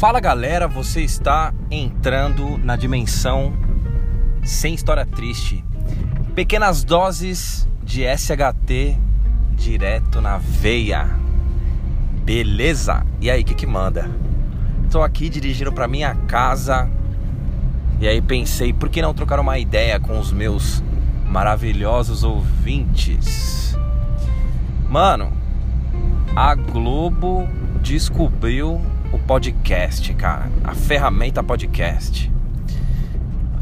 Fala galera, você está entrando na dimensão sem história triste. Pequenas doses de SHT direto na veia. Beleza? E aí, o que, que manda? Tô aqui dirigindo para minha casa e aí pensei, por que não trocar uma ideia com os meus maravilhosos ouvintes? Mano, a Globo descobriu o podcast, cara. A ferramenta podcast.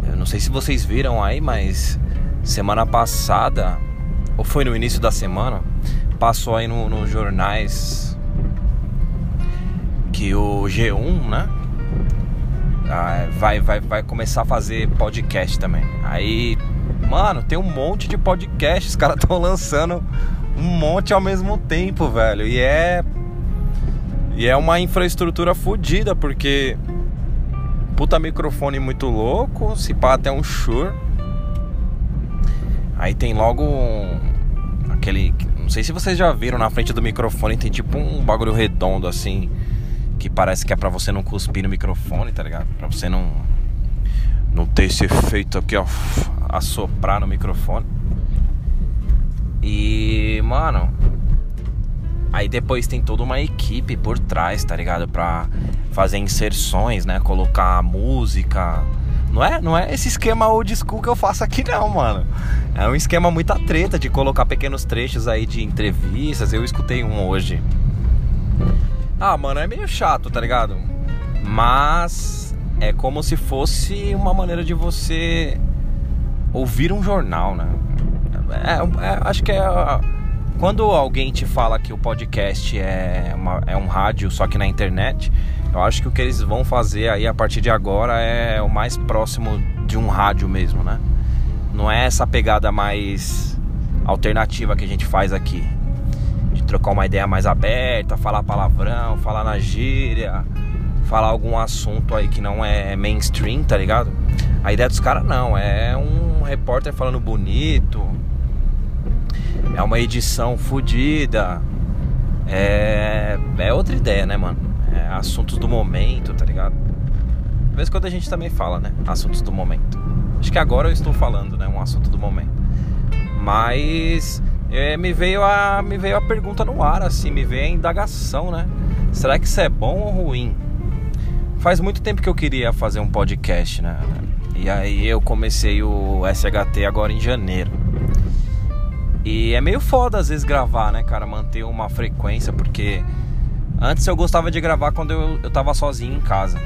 Eu não sei se vocês viram aí, mas semana passada, ou foi no início da semana, passou aí nos no jornais que o G1, né? Ah, vai, vai, vai começar a fazer podcast também. Aí, mano, tem um monte de podcast, os caras estão lançando um monte ao mesmo tempo, velho. E é e é uma infraestrutura fodida, porque puta microfone muito louco, se pá até um Shure. Aí tem logo um, aquele, não sei se vocês já viram na frente do microfone tem tipo um bagulho redondo assim, que parece que é para você não cuspir no microfone, tá ligado? Para você não não ter esse efeito aqui, ó, assoprar no microfone. E, mano, Aí depois tem toda uma equipe por trás, tá ligado? Pra fazer inserções, né? Colocar música. Não é, não é esse esquema old school que eu faço aqui não, mano. É um esquema muita treta de colocar pequenos trechos aí de entrevistas. Eu escutei um hoje. Ah, mano, é meio chato, tá ligado? Mas é como se fosse uma maneira de você ouvir um jornal, né? É, é acho que é quando alguém te fala que o podcast é, uma, é um rádio, só que na internet, eu acho que o que eles vão fazer aí a partir de agora é o mais próximo de um rádio mesmo, né? Não é essa pegada mais alternativa que a gente faz aqui. De trocar uma ideia mais aberta, falar palavrão, falar na gíria, falar algum assunto aí que não é mainstream, tá ligado? A ideia dos caras não, é um repórter falando bonito, é uma edição fodida. É, é outra ideia, né, mano? É assuntos do momento, tá ligado? De vez em quando a gente também fala, né? Assuntos do momento. Acho que agora eu estou falando, né? Um assunto do momento. Mas é, me, veio a, me veio a pergunta no ar, assim, me veio a indagação, né? Será que isso é bom ou ruim? Faz muito tempo que eu queria fazer um podcast, né? E aí eu comecei o SHT agora em janeiro. E é meio foda às vezes gravar, né, cara? Manter uma frequência, porque antes eu gostava de gravar quando eu, eu tava sozinho em casa.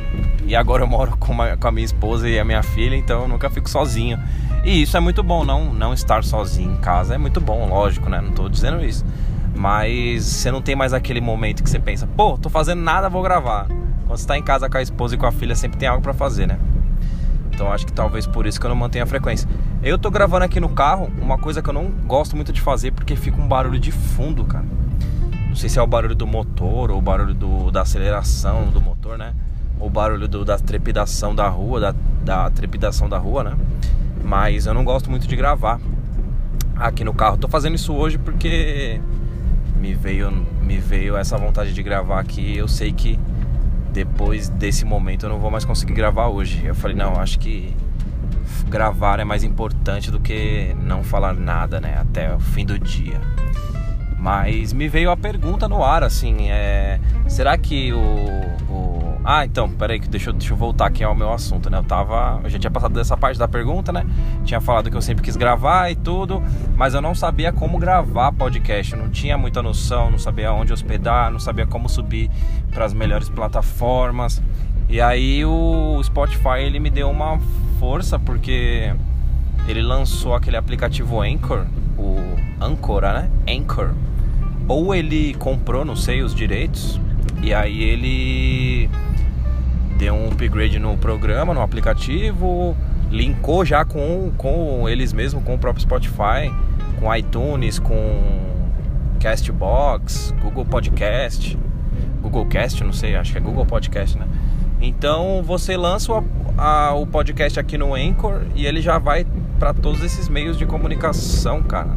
E agora eu moro com, uma, com a minha esposa e a minha filha, então eu nunca fico sozinho. E isso é muito bom, não, não estar sozinho em casa é muito bom, lógico, né? Não tô dizendo isso. Mas você não tem mais aquele momento que você pensa, pô, tô fazendo nada, vou gravar. Quando você tá em casa com a esposa e com a filha, sempre tem algo para fazer, né? Então acho que talvez por isso que eu não mantenho a frequência. Eu tô gravando aqui no carro, uma coisa que eu não gosto muito de fazer porque fica um barulho de fundo, cara. Não sei se é o barulho do motor ou o barulho do, da aceleração do motor, né? Ou o barulho do, da trepidação da rua, da, da trepidação da rua, né? Mas eu não gosto muito de gravar aqui no carro. Tô fazendo isso hoje porque me veio, me veio essa vontade de gravar aqui. Eu sei que depois desse momento eu não vou mais conseguir gravar hoje. Eu falei, não, acho que gravar é mais importante do que não falar nada, né? Até o fim do dia. Mas me veio a pergunta no ar, assim, é... Será que o... o... Ah, então, peraí, deixa eu, deixa eu voltar aqui ao meu assunto, né? Eu tava... Eu já tinha passado dessa parte da pergunta, né? Tinha falado que eu sempre quis gravar e tudo, mas eu não sabia como gravar podcast. Eu não tinha muita noção, não sabia onde hospedar, não sabia como subir para as melhores plataformas. E aí o Spotify, ele me deu uma força, porque ele lançou aquele aplicativo Anchor, o Ancora, né? Anchor ou ele comprou, não sei, os direitos e aí ele deu um upgrade no programa, no aplicativo, linkou já com, com eles mesmos, com o próprio Spotify, com iTunes, com Castbox, Google Podcast, Google Cast, não sei, acho que é Google Podcast, né? Então você lança o, a, o podcast aqui no Anchor e ele já vai para todos esses meios de comunicação, cara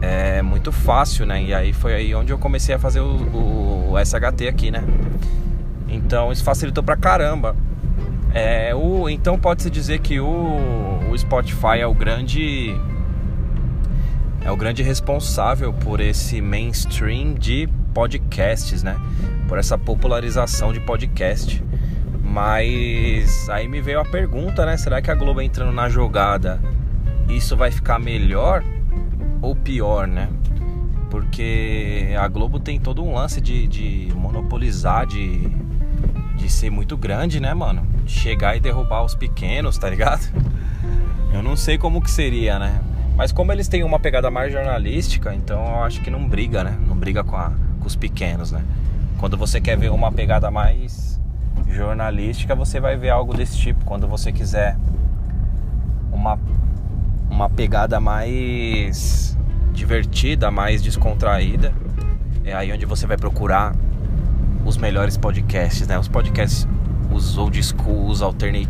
é muito fácil, né? E aí foi aí onde eu comecei a fazer o, o, SHT aqui, né? Então isso facilitou pra caramba. É, o, então pode-se dizer que o, o Spotify é o grande é o grande responsável por esse mainstream de podcasts, né? Por essa popularização de podcast. Mas aí me veio a pergunta, né? Será que a Globo entrando na jogada, isso vai ficar melhor ou pior, né? Porque a Globo tem todo um lance de, de monopolizar, de, de ser muito grande, né, mano? Chegar e derrubar os pequenos, tá ligado? Eu não sei como que seria, né? Mas como eles têm uma pegada mais jornalística, então eu acho que não briga, né? Não briga com, a, com os pequenos, né? Quando você quer ver uma pegada mais jornalística, você vai ver algo desse tipo. Quando você quiser uma, uma pegada mais divertida, mais descontraída, é aí onde você vai procurar os melhores podcasts, né? Os podcasts, os old school, os alternate,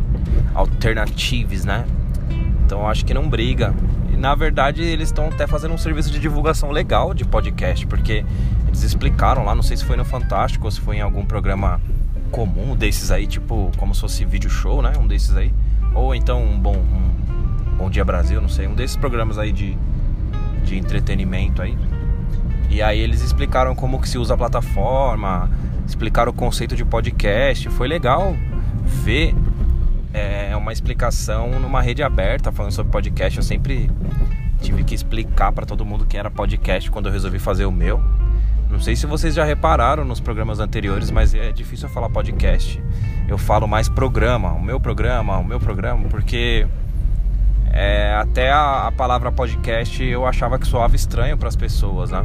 alternatives, né? Então acho que não briga na verdade, eles estão até fazendo um serviço de divulgação legal de podcast, porque eles explicaram lá, não sei se foi no Fantástico ou se foi em algum programa comum desses aí, tipo, como se fosse vídeo show, né? Um desses aí. Ou então um bom, um bom Dia Brasil, não sei, um desses programas aí de, de entretenimento aí. E aí eles explicaram como que se usa a plataforma, explicaram o conceito de podcast. Foi legal ver é uma explicação numa rede aberta falando sobre podcast. Eu sempre tive que explicar para todo mundo que era podcast quando eu resolvi fazer o meu. Não sei se vocês já repararam nos programas anteriores, mas é difícil eu falar podcast. Eu falo mais programa, o meu programa, o meu programa, porque é, até a, a, palavra podcast eu achava que soava estranho para as pessoas, né?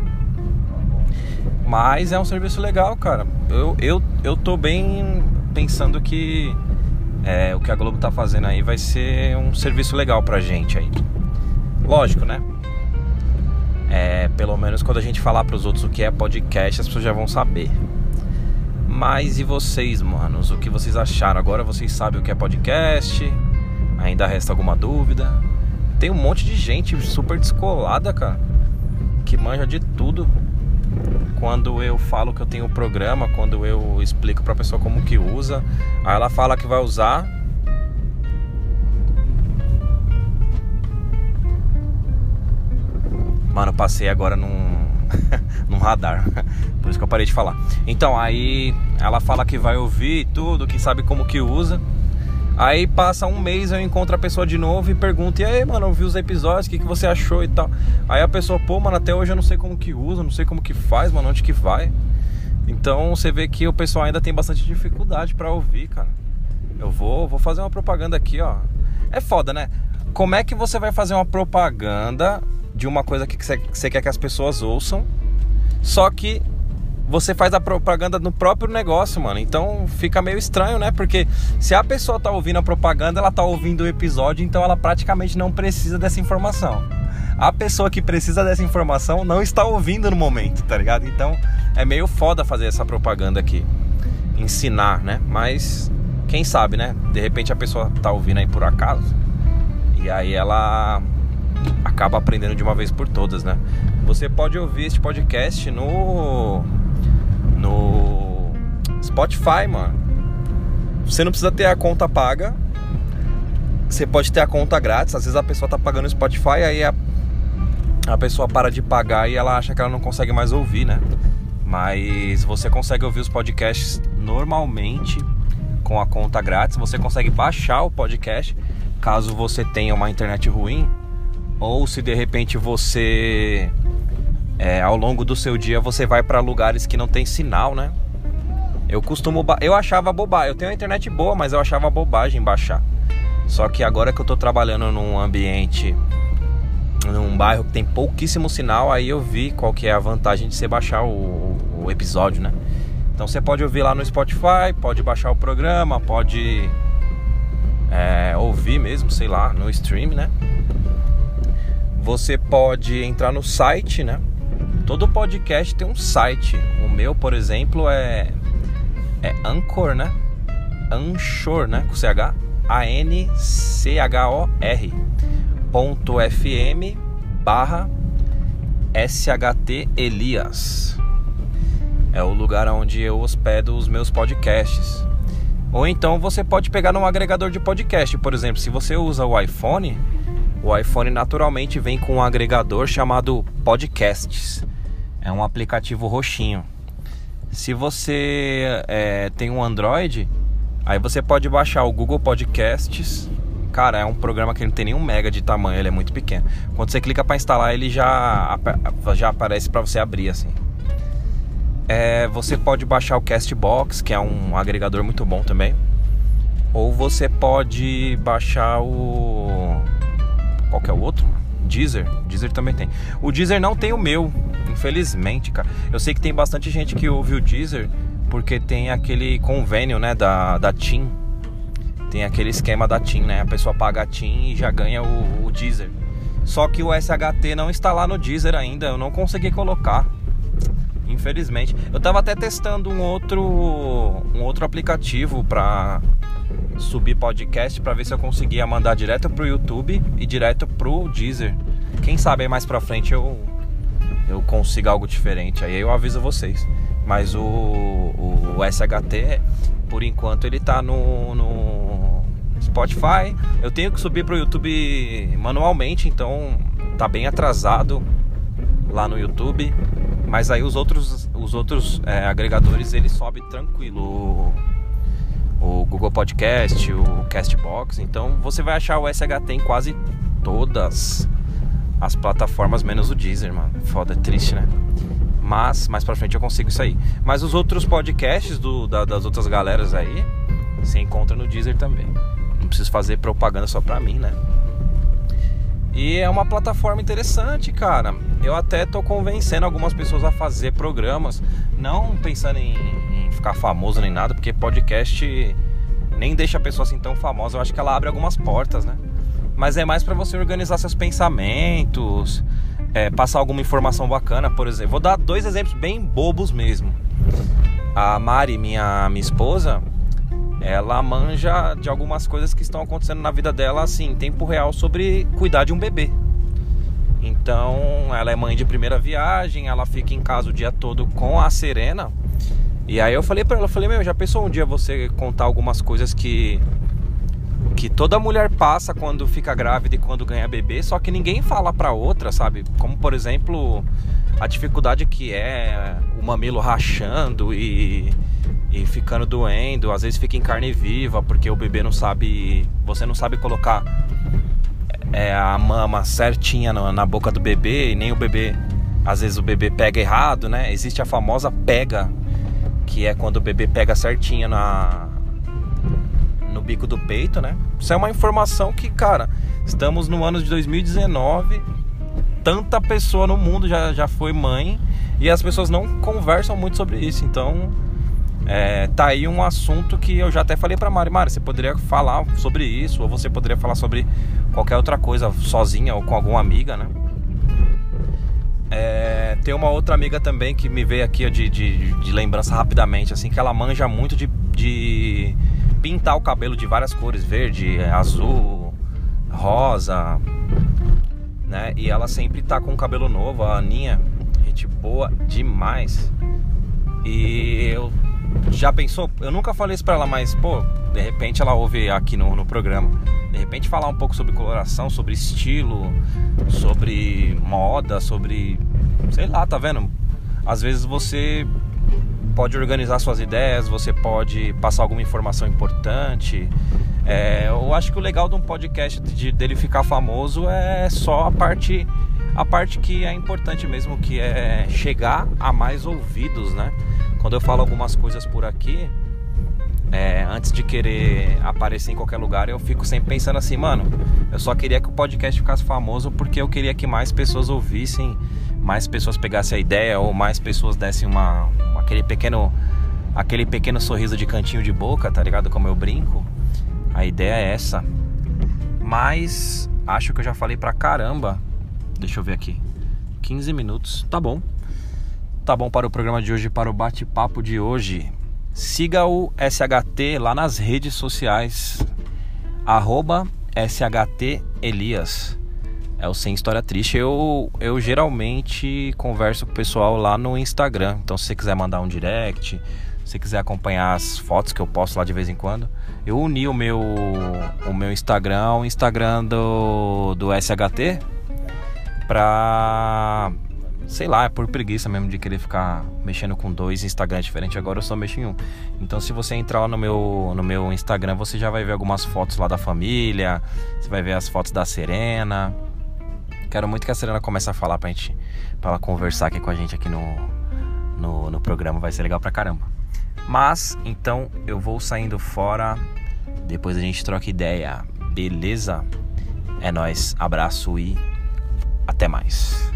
Mas é um serviço legal, cara. Eu, eu, eu tô bem pensando que é, o que a Globo tá fazendo aí vai ser um serviço legal pra gente aí. Lógico, né? É, pelo menos quando a gente falar pros outros o que é podcast, as pessoas já vão saber. Mas e vocês, manos? O que vocês acharam? Agora vocês sabem o que é podcast? Ainda resta alguma dúvida? Tem um monte de gente super descolada, cara, que manja de tudo quando eu falo que eu tenho o programa, quando eu explico pra pessoa como que usa, aí ela fala que vai usar. Mano, passei agora num, num radar. Por isso que eu parei de falar. Então, aí ela fala que vai ouvir tudo, que sabe como que usa. Aí passa um mês, eu encontro a pessoa de novo e pergunto: E aí, mano, eu vi os episódios, o que, que você achou e tal. Aí a pessoa, pô, mano, até hoje eu não sei como que usa, não sei como que faz, mano, onde que vai. Então você vê que o pessoal ainda tem bastante dificuldade para ouvir, cara. Eu vou, vou fazer uma propaganda aqui, ó. É foda, né? Como é que você vai fazer uma propaganda de uma coisa que você quer que as pessoas ouçam, só que você faz a propaganda no próprio negócio, mano. Então fica meio estranho, né? Porque se a pessoa tá ouvindo a propaganda, ela tá ouvindo o episódio, então ela praticamente não precisa dessa informação. A pessoa que precisa dessa informação não está ouvindo no momento, tá ligado? Então é meio foda fazer essa propaganda aqui. Ensinar, né? Mas quem sabe, né? De repente a pessoa tá ouvindo aí por acaso. E aí ela acaba aprendendo de uma vez por todas, né? Você pode ouvir este podcast no no Spotify, mano. Você não precisa ter a conta paga. Você pode ter a conta grátis. Às vezes a pessoa tá pagando o Spotify, aí a, a pessoa para de pagar e ela acha que ela não consegue mais ouvir, né? Mas você consegue ouvir os podcasts normalmente com a conta grátis. Você consegue baixar o podcast caso você tenha uma internet ruim. Ou se de repente você é, ao longo do seu dia você vai para lugares que não tem sinal, né? Eu costumo. Eu achava bobagem. Eu tenho uma internet boa, mas eu achava bobagem baixar. Só que agora que eu tô trabalhando num ambiente. Num bairro que tem pouquíssimo sinal, aí eu vi qual que é a vantagem de você baixar o, o episódio, né? Então você pode ouvir lá no Spotify, pode baixar o programa, pode é, ouvir mesmo, sei lá, no stream, né? Você pode entrar no site, né? Todo podcast tem um site. O meu, por exemplo, é é Anchor, né? Anchor, né? Com CH A N C H O R ponto FM barra SHT Elias. É o lugar onde eu hospedo os meus podcasts. Ou então você pode pegar num agregador de podcast, por exemplo, se você usa o iPhone, o iPhone naturalmente vem com um agregador chamado Podcasts. É um aplicativo roxinho. Se você é, tem um Android, aí você pode baixar o Google Podcasts. Cara, é um programa que não tem nenhum mega de tamanho, ele é muito pequeno. Quando você clica para instalar, ele já, já aparece para você abrir assim. É, você pode baixar o Castbox, que é um agregador muito bom também. Ou você pode baixar o. Qual que é o outro? Deezer. Deezer também tem. O Deezer não tem o meu, infelizmente, cara. Eu sei que tem bastante gente que ouve o Deezer porque tem aquele convênio, né, da, da TIM. Tem aquele esquema da TIM, né? A pessoa paga a TIM e já ganha o, o Deezer. Só que o SHT não está lá no Deezer ainda, eu não consegui colocar. Infelizmente. Eu tava até testando um outro um outro aplicativo para subir podcast para ver se eu conseguia mandar direto pro YouTube e direto pro Deezer. Quem sabe aí mais pra frente eu eu consiga algo diferente. Aí eu aviso vocês. Mas o, o, o SHT, por enquanto, ele tá no, no Spotify. Eu tenho que subir pro YouTube manualmente, então tá bem atrasado lá no YouTube. Mas aí os outros, os outros é, agregadores ele sobe tranquilo. O, Google Podcast, o Castbox. Então você vai achar o SHT em quase todas as plataformas, menos o Deezer, mano. Foda, é triste, né? Mas mais pra frente eu consigo isso aí. Mas os outros podcasts do, da, das outras galeras aí, você encontra no Deezer também. Não preciso fazer propaganda só pra mim, né? E é uma plataforma interessante, cara. Eu até tô convencendo algumas pessoas a fazer programas, não pensando em ficar famoso nem nada, porque podcast nem deixa a pessoa assim tão famosa. Eu acho que ela abre algumas portas, né? Mas é mais para você organizar seus pensamentos, é, passar alguma informação bacana, por exemplo. Vou dar dois exemplos bem bobos mesmo. A Mari, minha, minha esposa, ela manja de algumas coisas que estão acontecendo na vida dela, assim, em tempo real, sobre cuidar de um bebê. Então, ela é mãe de primeira viagem, ela fica em casa o dia todo com a Serena. E aí eu falei para ela, falei, meu, já pensou um dia você contar algumas coisas que que toda mulher passa quando fica grávida e quando ganha bebê, só que ninguém fala para outra, sabe? Como por exemplo, a dificuldade que é o mamilo rachando e e ficando doendo, às vezes fica em carne viva porque o bebê não sabe, você não sabe colocar é, a mama certinha na, na boca do bebê e nem o bebê, às vezes o bebê pega errado, né? Existe a famosa pega, que é quando o bebê pega certinho na no bico do peito, né? Isso é uma informação que, cara, estamos no ano de 2019, tanta pessoa no mundo já, já foi mãe e as pessoas não conversam muito sobre isso, então é, tá aí um assunto que eu já até falei pra Mari. Mari, você poderia falar sobre isso, ou você poderia falar sobre qualquer outra coisa, sozinha ou com alguma amiga, né? É, tem uma outra amiga também que me veio aqui de, de, de lembrança rapidamente, assim, que ela manja muito de, de pintar o cabelo de várias cores, verde, azul, rosa, né? E ela sempre tá com o cabelo novo, a Aninha, gente boa demais. E eu já pensou? Eu nunca falei isso pra ela, mas, pô, de repente ela ouve aqui no, no programa. De repente falar um pouco sobre coloração, sobre estilo, sobre moda, sobre. Sei lá, tá vendo? Às vezes você pode organizar suas ideias, você pode passar alguma informação importante. É, eu acho que o legal de um podcast de, dele ficar famoso é só a parte a parte que é importante mesmo, que é chegar a mais ouvidos, né? Quando eu falo algumas coisas por aqui, é, antes de querer aparecer em qualquer lugar, eu fico sempre pensando assim, mano, eu só queria que o podcast ficasse famoso porque eu queria que mais pessoas ouvissem, mais pessoas pegassem a ideia ou mais pessoas dessem uma, aquele pequeno aquele pequeno sorriso de cantinho de boca, tá ligado? Como eu brinco. A ideia é essa. Mas acho que eu já falei pra caramba. Deixa eu ver aqui. 15 minutos, tá bom tá bom para o programa de hoje, para o bate-papo de hoje. Siga o SHT lá nas redes sociais, arroba SHT Elias. é o Sem História Triste. Eu, eu geralmente converso com o pessoal lá no Instagram. Então, se você quiser mandar um direct, se você quiser acompanhar as fotos que eu posto lá de vez em quando, eu uni o meu, o meu Instagram ao Instagram do, do SHT pra. Sei lá, é por preguiça mesmo de querer ficar mexendo com dois Instagrams diferentes. Agora eu só mexo em um. Então, se você entrar lá no meu, no meu Instagram, você já vai ver algumas fotos lá da família. Você vai ver as fotos da Serena. Quero muito que a Serena comece a falar pra gente, pra ela conversar aqui com a gente aqui no, no, no programa. Vai ser legal pra caramba. Mas, então, eu vou saindo fora. Depois a gente troca ideia. Beleza? É nóis. Abraço e até mais.